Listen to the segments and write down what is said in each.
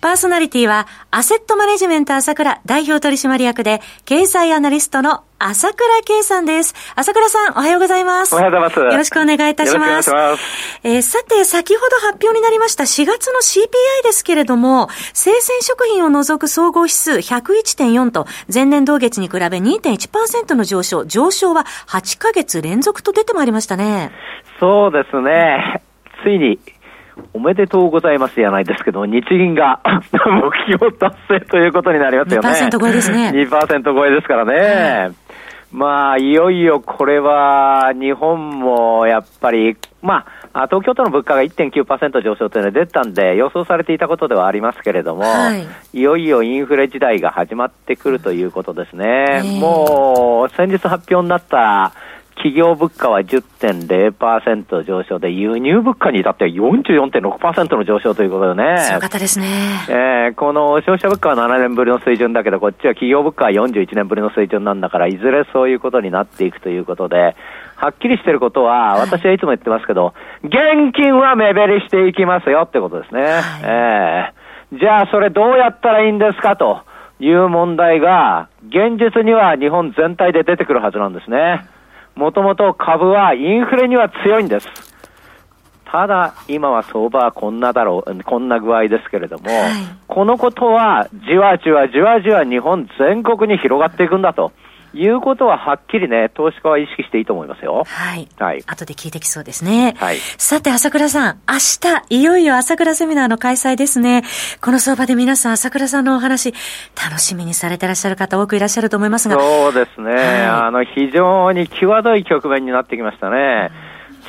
パーソナリティは、アセットマネジメント朝倉代表取締役で、経済アナリストの朝倉慶さんです。朝倉さん、おはようございます。おはようございます。よろしくお願いいたします。よろしくお願いします。えー、さて、先ほど発表になりました4月の CPI ですけれども、生鮮食品を除く総合指数101.4と、前年同月に比べ2.1%の上昇、上昇は8ヶ月連続と出てまいりましたね。そうですね。ついにおめでとうございますじゃないですけど、日銀が 目標達成ということになりますよね。2%超えですね。2%超えですからね。まあ、いよいよこれは、日本もやっぱり、まあ、東京都の物価が1.9%上昇というのが出たんで、予想されていたことではありますけれども、はい、いよいよインフレ時代が始まってくるということですね。もう、先日発表になった企業物価は10.0%上昇で、輸入物価に至っては44.6%の上昇ということでね。強かったですね。えー、この消費者物価は7年ぶりの水準だけど、こっちは企業物価は41年ぶりの水準なんだから、いずれそういうことになっていくということで、はっきりしてることは、私はいつも言ってますけど、現金は目減りしていきますよってことですね。はい、えー、じゃあそれどうやったらいいんですかという問題が、現実には日本全体で出てくるはずなんですね。もともと株はインフレには強いんです。ただ、今は相場はこんなだろう、こんな具合ですけれども、はい、このことはじわじわじわじわ日本全国に広がっていくんだと。いうことははっきりね、投資家は意識していいと思いますよ。はい。はい。後で聞いてきそうですね。はい。さて、朝倉さん、明日、いよいよ朝倉セミナーの開催ですね。この相場で皆さん、朝倉さんのお話、楽しみにされてらっしゃる方多くいらっしゃると思いますが。そうですね。はい、あの、非常に際どい局面になってきましたね。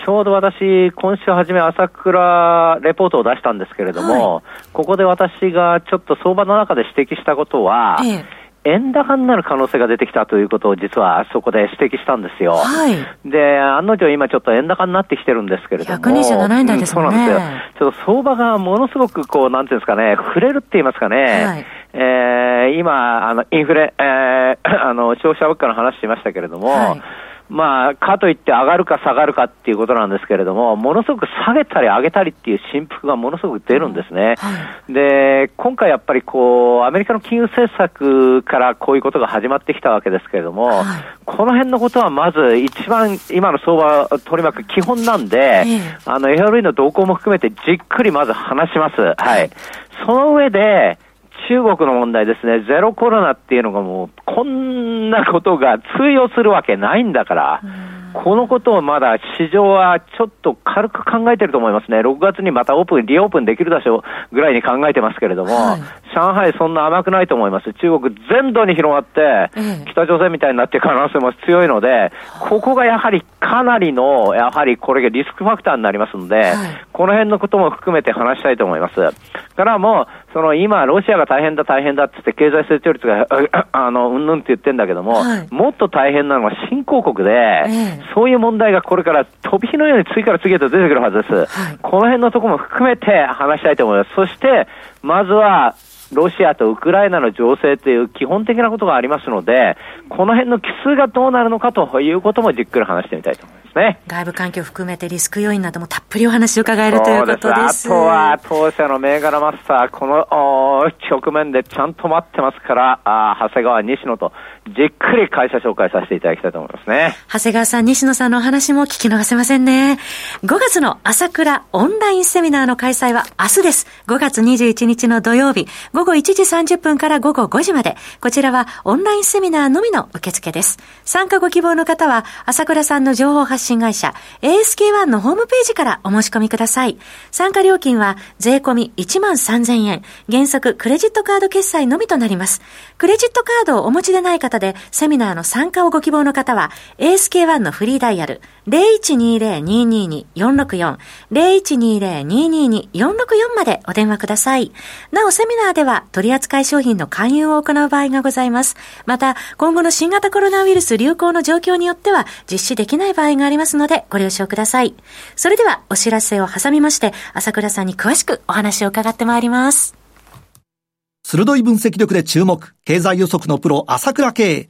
ちょうど私、今週初め朝倉レポートを出したんですけれども、はい、ここで私がちょっと相場の中で指摘したことは、ええ円高になる可能性が出てきたということを実はそこで指摘したんですよ。はい。で、案の定今ちょっと円高になってきてるんですけれども。127円台ですね、うん、そうなんですよ。ちょっと相場がものすごくこう、なんていうんですかね、触れるって言いますかね。はい。えー、今、あの、インフレ、えー、あの、消費者物価の話しましたけれども、はいまあ、かといって上がるか下がるかっていうことなんですけれども、ものすごく下げたり上げたりっていう振幅がものすごく出るんですね。はい、で、今回やっぱりこう、アメリカの金融政策からこういうことが始まってきたわけですけれども、はい、この辺のことはまず一番今の相場取り巻く基本なんで、あの、FRE の動向も含めてじっくりまず話します。はい。その上で、中国の問題ですね、ゼロコロナっていうのがもう、こんなことが通用するわけないんだから、このことをまだ市場はちょっと軽く考えてると思いますね。6月にまたオープン、リオープンできるでしょうぐらいに考えてますけれども、はい、上海そんな甘くないと思います。中国全土に広がって、北朝鮮みたいになっていく可能性も強いので、ここがやはりかなりの、やはりこれがリスクファクターになりますので、はい、この辺のことも含めて話したいと思います。からもう、その今、ロシアが大変だ、大変だってって、経済成長率が、あの、うんぬんって言ってんだけども、はい、もっと大変なのは新興国で、えー、そういう問題がこれから飛び火のように次から次へと出てくるはずです。はい、この辺のところも含めて話したいと思います。そして、まずは、ロシアとウクライナの情勢という基本的なことがありますので、この辺の奇数がどうなるのかということもじっくり話してみたいと思います。ね。外部環境含めてリスク要因などもたっぷりお話を伺えるということです。あとは当社の銘柄マスター、この局面でちゃんと待ってますから、あ長谷川、西野とじっくり会社紹介させていただきたいと思いますね。長谷川さん、西野さんのお話も聞き逃せませんね。5月の朝倉オンラインセミナーの開催は明日です。5月21日の土曜日、午後1時30分から午後5時まで。こちらはオンラインセミナーのみの受付です。参加ご希望の方は、朝倉さんの情報発信会社 ASK1 のホームページからお申し込みください。参加料金は税込み1万3000円。原則クレジットカード決済のみとなります。クレジットカードをお持ちでない方でセミナーの参加をご希望の方は ASK1 のフリーダイヤル0120-222-464 0120-222-464までお電話ください。なおセミナーでは取扱い商品の勧誘を行う場合がございます。また今後の新型コロナウイルス流行の状況によっては実施できない場合がありますのでご了承ください。それではお知らせを挟みまして、朝倉さんに詳しくお話を伺ってまいります。鋭い分析力で注目、経済予測のプロ、朝倉慶。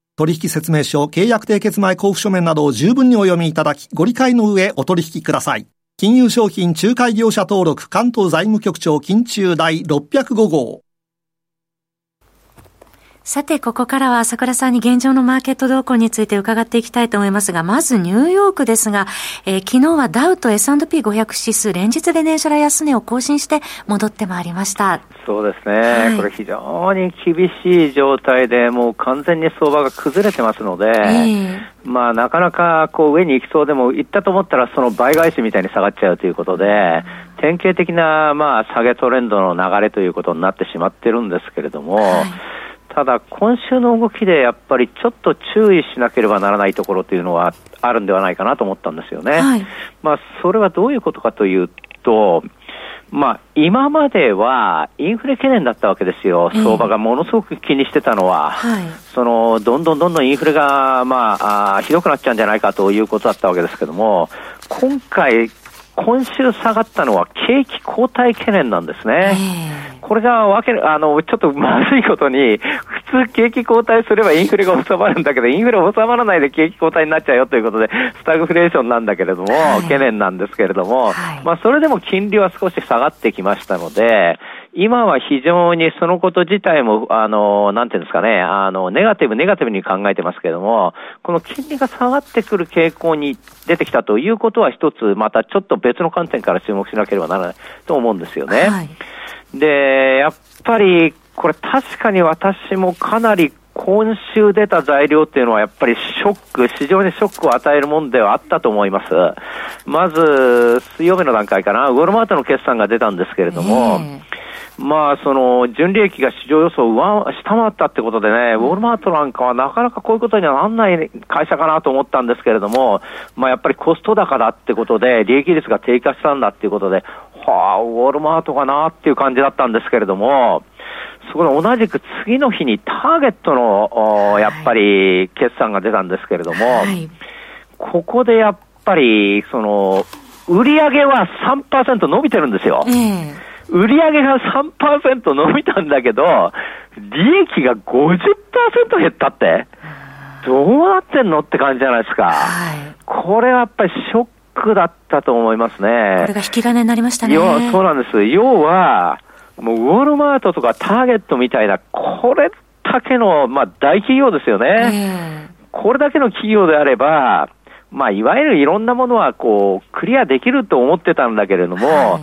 取引説明書、契約締結前交付書面などを十分にお読みいただき、ご理解の上お取引ください。金融商品仲介業者登録関東財務局長金中第605号。さて、ここからは朝倉さんに現状のマーケット動向について伺っていきたいと思いますが、まずニューヨークですが、えー、昨日はダウと S&P500 指数連日で年初来安値を更新して戻ってまいりました。そうですね、はい、これ非常に厳しい状態で、もう完全に相場が崩れてますので、えー、まあなかなかこう上に行きそうでも行ったと思ったらその倍返しみたいに下がっちゃうということで、典型的なまあ下げトレンドの流れということになってしまってるんですけれども、はいただ、今週の動きでやっぱりちょっと注意しなければならないところというのはあるんではないかなと思ったんですよね。はい、まあ、それはどういうことかというと、まあ、今まではインフレ懸念だったわけですよ、相場がものすごく気にしてたのは、はい、そのどんどんどんどんインフレが、まあ、あひどくなっちゃうんじゃないかということだったわけですけども、今回、今週下がったのは景気後退懸念なんですね。これがわけあのちょっとまずいことに、普通、景気後退すればインフレが収まるんだけど、インフレ収まらないで景気後退になっちゃうよということで、スタグフレーションなんだけれども、はい、懸念なんですけれども、はい、まあ、それでも金利は少し下がってきましたので、今は非常にそのこと自体も、あの、なんていうんですかね、あの、ネガティブ、ネガティブに考えてますけれども、この金利が下がってくる傾向に出てきたということは一つ、またちょっと別の観点から注目しなければならないと思うんですよね。はいで、やっぱり、これ確かに私もかなり今週出た材料っていうのはやっぱりショック、市場にショックを与えるものではあったと思います。まず、水曜日の段階かな、ウォルマートの決算が出たんですけれども、まあ、その、純利益が市場予想を上下回ったってことでね、ウォルマートなんかはなかなかこういうことにはなんない会社かなと思ったんですけれども、まあ、やっぱりコスト高だってことで、利益率が低下したんだっていうことで、はあ、ウォルマートかなっていう感じだったんですけれども、そこで同じく次の日にターゲットの、やっぱり決算が出たんですけれども、はい、ここでやっぱり、その、売上は3%伸びてるんですよ。えー、売上が3%伸びたんだけど、利益が50%減ったって、どうなってんのって感じじゃないですか。はい、これはやっぱりショックだったと思いますね。これが引き金になりましたね。そうなんです。要は、もうウォールマートとかターゲットみたいな、これだけの、まあ、大企業ですよね。えー、これだけの企業であれば、まあ、いわゆるいろんなものは、こう、クリアできると思ってたんだけれども、はい、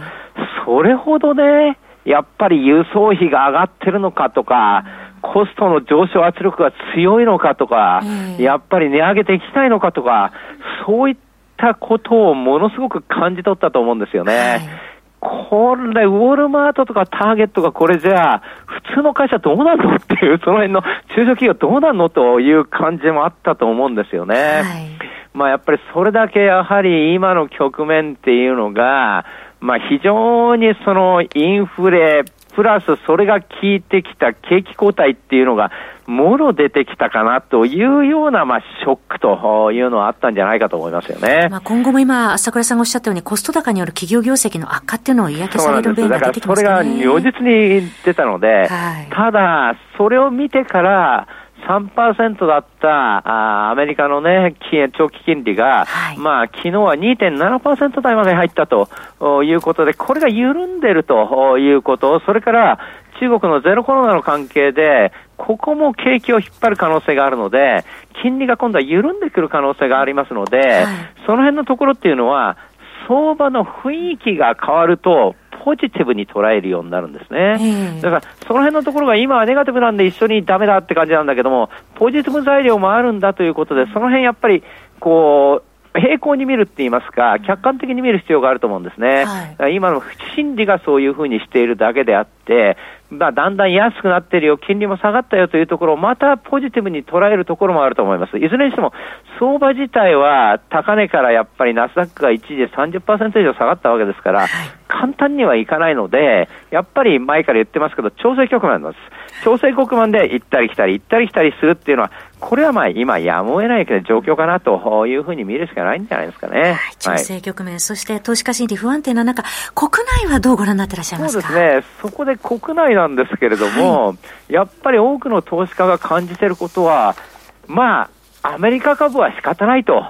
それほどね、やっぱり輸送費が上がってるのかとか、コストの上昇圧力が強いのかとか、えー、やっぱり値上げできないのかとか、そういったことをものすごく感じ取ったと思うんですよね。はいこれ、ウォールマートとかターゲットがこれじゃあ、普通の会社どうなんのっていう、その辺の中小企業どうなんのという感じもあったと思うんですよね。はい、まあやっぱりそれだけやはり今の局面っていうのが、まあ非常にそのインフレ、プラスそれが効いてきた景気後退っていうのが、もろ出てきたかなというような、まあ、ショックというのはあったんじゃないかと思いますよね。まあ、今後も今、朝倉さんがおっしゃったように、コスト高による企業業績の悪化っていうのを嫌気される面が出てきますね。それが如実に出たので、はい、ただ、それを見てから、3%だったあアメリカのね、長期金利が、はい、まあ、昨日は2.7%台まで入ったということで、これが緩んでるということ、それから中国のゼロコロナの関係で、ここも景気を引っ張る可能性があるので、金利が今度は緩んでくる可能性がありますので、はい、その辺のところっていうのは、相場の雰囲気が変わると、ポジティブに捉えるようになるんですね。だから、その辺のところが今はネガティブなんで一緒にダメだって感じなんだけども、ポジティブ材料もあるんだということで、その辺やっぱり、こう、平行に見るって言いますか、客観的に見る必要があると思うんですね。はい、今の心理がそういうふうにしているだけであって、まあ、だんだん安くなってるよ、金利も下がったよというところをまたポジティブに捉えるところもあると思います。いずれにしても、相場自体は高値からやっぱりナスダックが一時で30%以上下がったわけですから、簡単にはいかないので、やっぱり前から言ってますけど、調整局面なんです。調整国面で行ったり来たり、行ったり来たりするっていうのは、これはまあ今やむを得ない状況かなというふうに見るしかないんじゃないですかね。はい、調整局面、はい、そして投資家心理不安定な中、国内はどうご覧になってらっしゃいますか？そうですね。そこで国内なんですけれども、はい、やっぱり多くの投資家が感じていることは、まあ、アメリカ株は仕方ないと。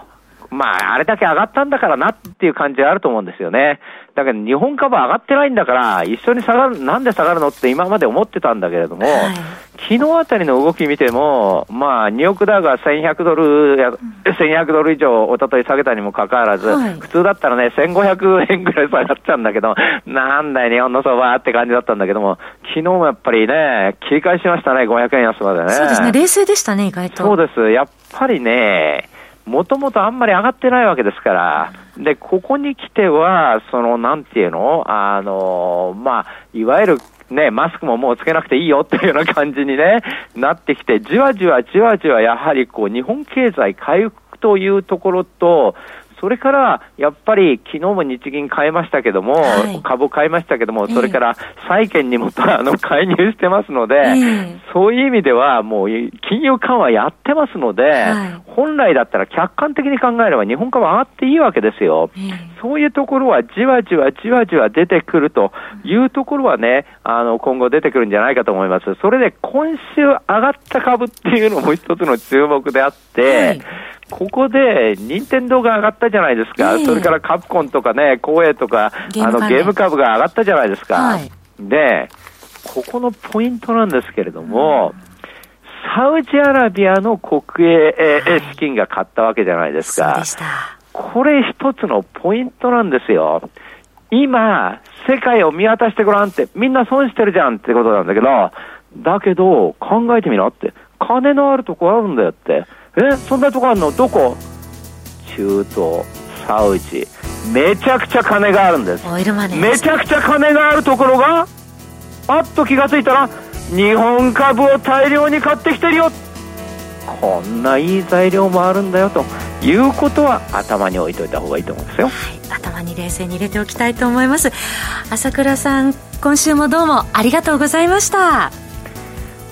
まあ、あれだけ上がったんだからなっていう感じがあると思うんですよね。だけど日本株上がってないんだから、一緒に下がる、なんで下がるのって今まで思ってたんだけれども、はい、昨日あたりの動き見ても、まあ、ニューヨークダウが1100ドルや、1100ドル以上、おととい下げたにもかかわらず、はい、普通だったらね、1500円ぐらい下がっちゃうんだけど、なんだよ、日本の相場って感じだったんだけども、昨日もやっぱりね、切り返しましたね、500円安までね。そうですね、冷静でしたね、意外と。そうです。やっぱりね、もともとあんまり上がってないわけですから、で、ここに来ては、その、なんていうの？あの、まあ、いわゆる、ね、マスクももうつけなくていいよっていうような感じにね、なってきて、じわじわじわじわやはりこう、日本経済回復というところと、それから、やっぱり昨日も日銀買いましたけども、はい、株買いましたけども、それから債券にも あの介入してますので、えー、そういう意味ではもう金融緩和やってますので、はい、本来だったら客観的に考えれば日本株上がっていいわけですよ。えー、そういうところはじわじわじわじわ出てくるというところはね、あの今後出てくるんじゃないかと思います。それで今週上がった株っていうのも一つの注目であって、はいここで、任天堂が上がったじゃないですか、えー、それからカプコンとかね、光栄とか、あのゲーム株が上がったじゃないですか。はい、で、ここのポイントなんですけれども、うんサウジアラビアの国営、えー、資金が買ったわけじゃないですか。これ一つのポイントなんですよ。今、世界を見渡してごらんって、みんな損してるじゃんってことなんだけど、だけど、考えてみろって。金のあるとこあるんだよって。えそんなとこあるの？どこ？中東サウジ。めちゃくちゃ金があるんです。めちゃくちゃ金があるところがあっと気がついたら日本株を大量に買ってきてるよ。こんないい材料もあるんだよと。いうことは頭に置いといた方がいいと思うんですよ、はい、頭に冷静に入れておきたいと思います。朝倉さん今週もどうもありがとうございました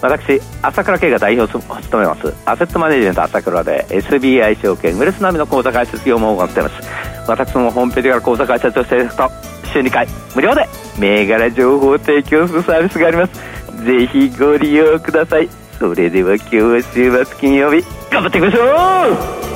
私、朝倉慶が代表を務めます、アセットマネジメント朝倉で SBI 証券、ウレス並みの口座開設業務を行っています。私もホームページから口座開設をしていただくと、週2回、無料で銘柄情報を提供するサービスがあります。ぜひご利用ください。それでは今日は週末金曜日、頑張っていきましょう